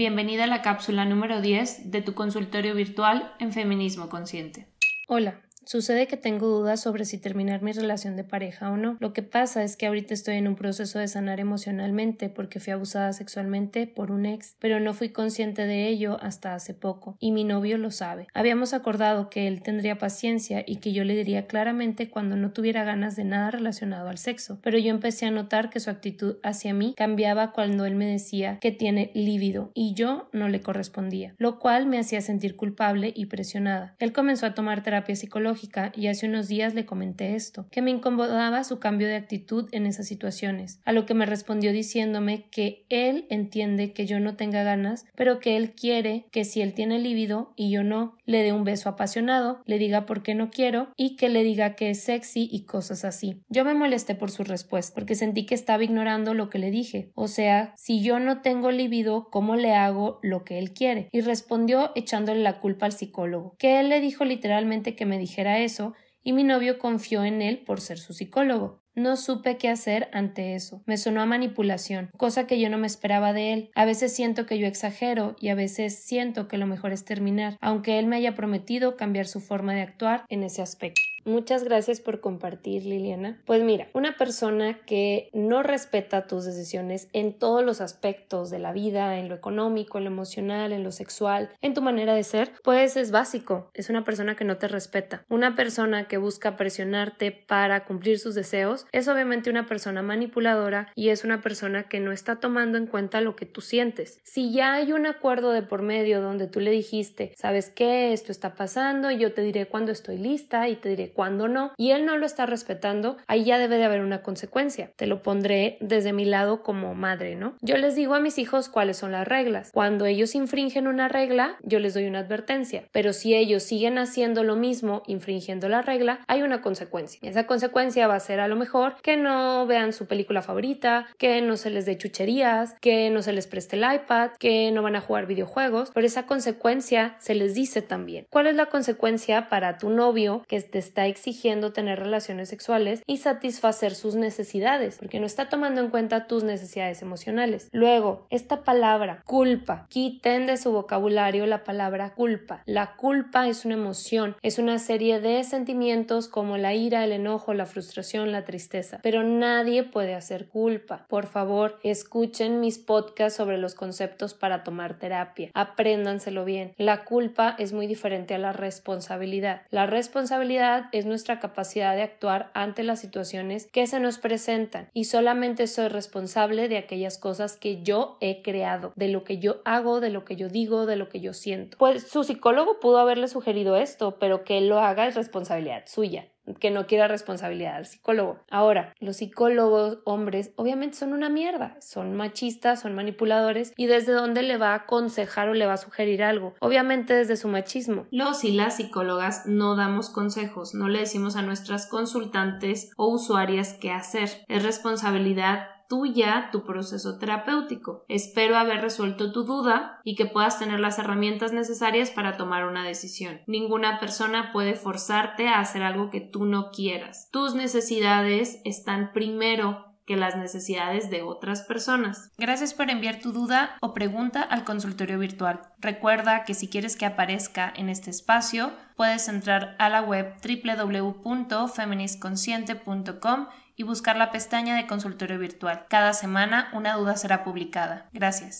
Bienvenida a la cápsula número 10 de tu consultorio virtual en Feminismo Consciente. Hola, Sucede que tengo dudas sobre si terminar mi relación de pareja o no. Lo que pasa es que ahorita estoy en un proceso de sanar emocionalmente porque fui abusada sexualmente por un ex, pero no fui consciente de ello hasta hace poco, y mi novio lo sabe. Habíamos acordado que él tendría paciencia y que yo le diría claramente cuando no tuviera ganas de nada relacionado al sexo, pero yo empecé a notar que su actitud hacia mí cambiaba cuando él me decía que tiene lívido y yo no le correspondía, lo cual me hacía sentir culpable y presionada. Él comenzó a tomar terapia psicológica y hace unos días le comenté esto, que me incomodaba su cambio de actitud en esas situaciones, a lo que me respondió diciéndome que él entiende que yo no tenga ganas, pero que él quiere que si él tiene lívido y yo no, le dé un beso apasionado, le diga por qué no quiero y que le diga que es sexy y cosas así. Yo me molesté por su respuesta, porque sentí que estaba ignorando lo que le dije, o sea, si yo no tengo lívido, ¿cómo le hago lo que él quiere? Y respondió echándole la culpa al psicólogo, que él le dijo literalmente que me dijera eso y mi novio confió en él por ser su psicólogo. No supe qué hacer ante eso. Me sonó a manipulación, cosa que yo no me esperaba de él. A veces siento que yo exagero y a veces siento que lo mejor es terminar, aunque él me haya prometido cambiar su forma de actuar en ese aspecto. Muchas gracias por compartir, Liliana. Pues mira, una persona que no respeta tus decisiones en todos los aspectos de la vida, en lo económico, en lo emocional, en lo sexual, en tu manera de ser, pues es básico. Es una persona que no te respeta. Una persona que busca presionarte para cumplir sus deseos es obviamente una persona manipuladora y es una persona que no está tomando en cuenta lo que tú sientes. Si ya hay un acuerdo de por medio donde tú le dijiste, ¿sabes qué? Esto está pasando yo te diré cuando estoy lista y te diré cuando no, y él no lo está respetando, ahí ya debe de haber una consecuencia. Te lo pondré desde mi lado como madre, ¿no? Yo les digo a mis hijos cuáles son las reglas. Cuando ellos infringen una regla, yo les doy una advertencia, pero si ellos siguen haciendo lo mismo, infringiendo la regla, hay una consecuencia. Esa consecuencia va a ser a lo mejor que no vean su película favorita, que no se les dé chucherías, que no se les preste el iPad, que no van a jugar videojuegos, pero esa consecuencia se les dice también. ¿Cuál es la consecuencia para tu novio que te está exigiendo tener relaciones sexuales y satisfacer sus necesidades, porque no está tomando en cuenta tus necesidades emocionales. Luego, esta palabra culpa, quiten de su vocabulario la palabra culpa. La culpa es una emoción, es una serie de sentimientos como la ira, el enojo, la frustración, la tristeza, pero nadie puede hacer culpa. Por favor, escuchen mis podcasts sobre los conceptos para tomar terapia. Apréndanselo bien. La culpa es muy diferente a la responsabilidad. La responsabilidad es nuestra capacidad de actuar ante las situaciones que se nos presentan y solamente soy responsable de aquellas cosas que yo he creado, de lo que yo hago, de lo que yo digo, de lo que yo siento. Pues su psicólogo pudo haberle sugerido esto, pero que él lo haga es responsabilidad suya que no quiera responsabilidad al psicólogo. Ahora, los psicólogos hombres obviamente son una mierda, son machistas, son manipuladores y desde dónde le va a aconsejar o le va a sugerir algo, obviamente desde su machismo. Los y las psicólogas no damos consejos, no le decimos a nuestras consultantes o usuarias qué hacer. Es responsabilidad tuya tu proceso terapéutico. Espero haber resuelto tu duda y que puedas tener las herramientas necesarias para tomar una decisión. Ninguna persona puede forzarte a hacer algo que tú no quieras. Tus necesidades están primero que las necesidades de otras personas. Gracias por enviar tu duda o pregunta al consultorio virtual. Recuerda que si quieres que aparezca en este espacio, puedes entrar a la web www.feministconsciente.com y buscar la pestaña de consultorio virtual. Cada semana una duda será publicada. Gracias.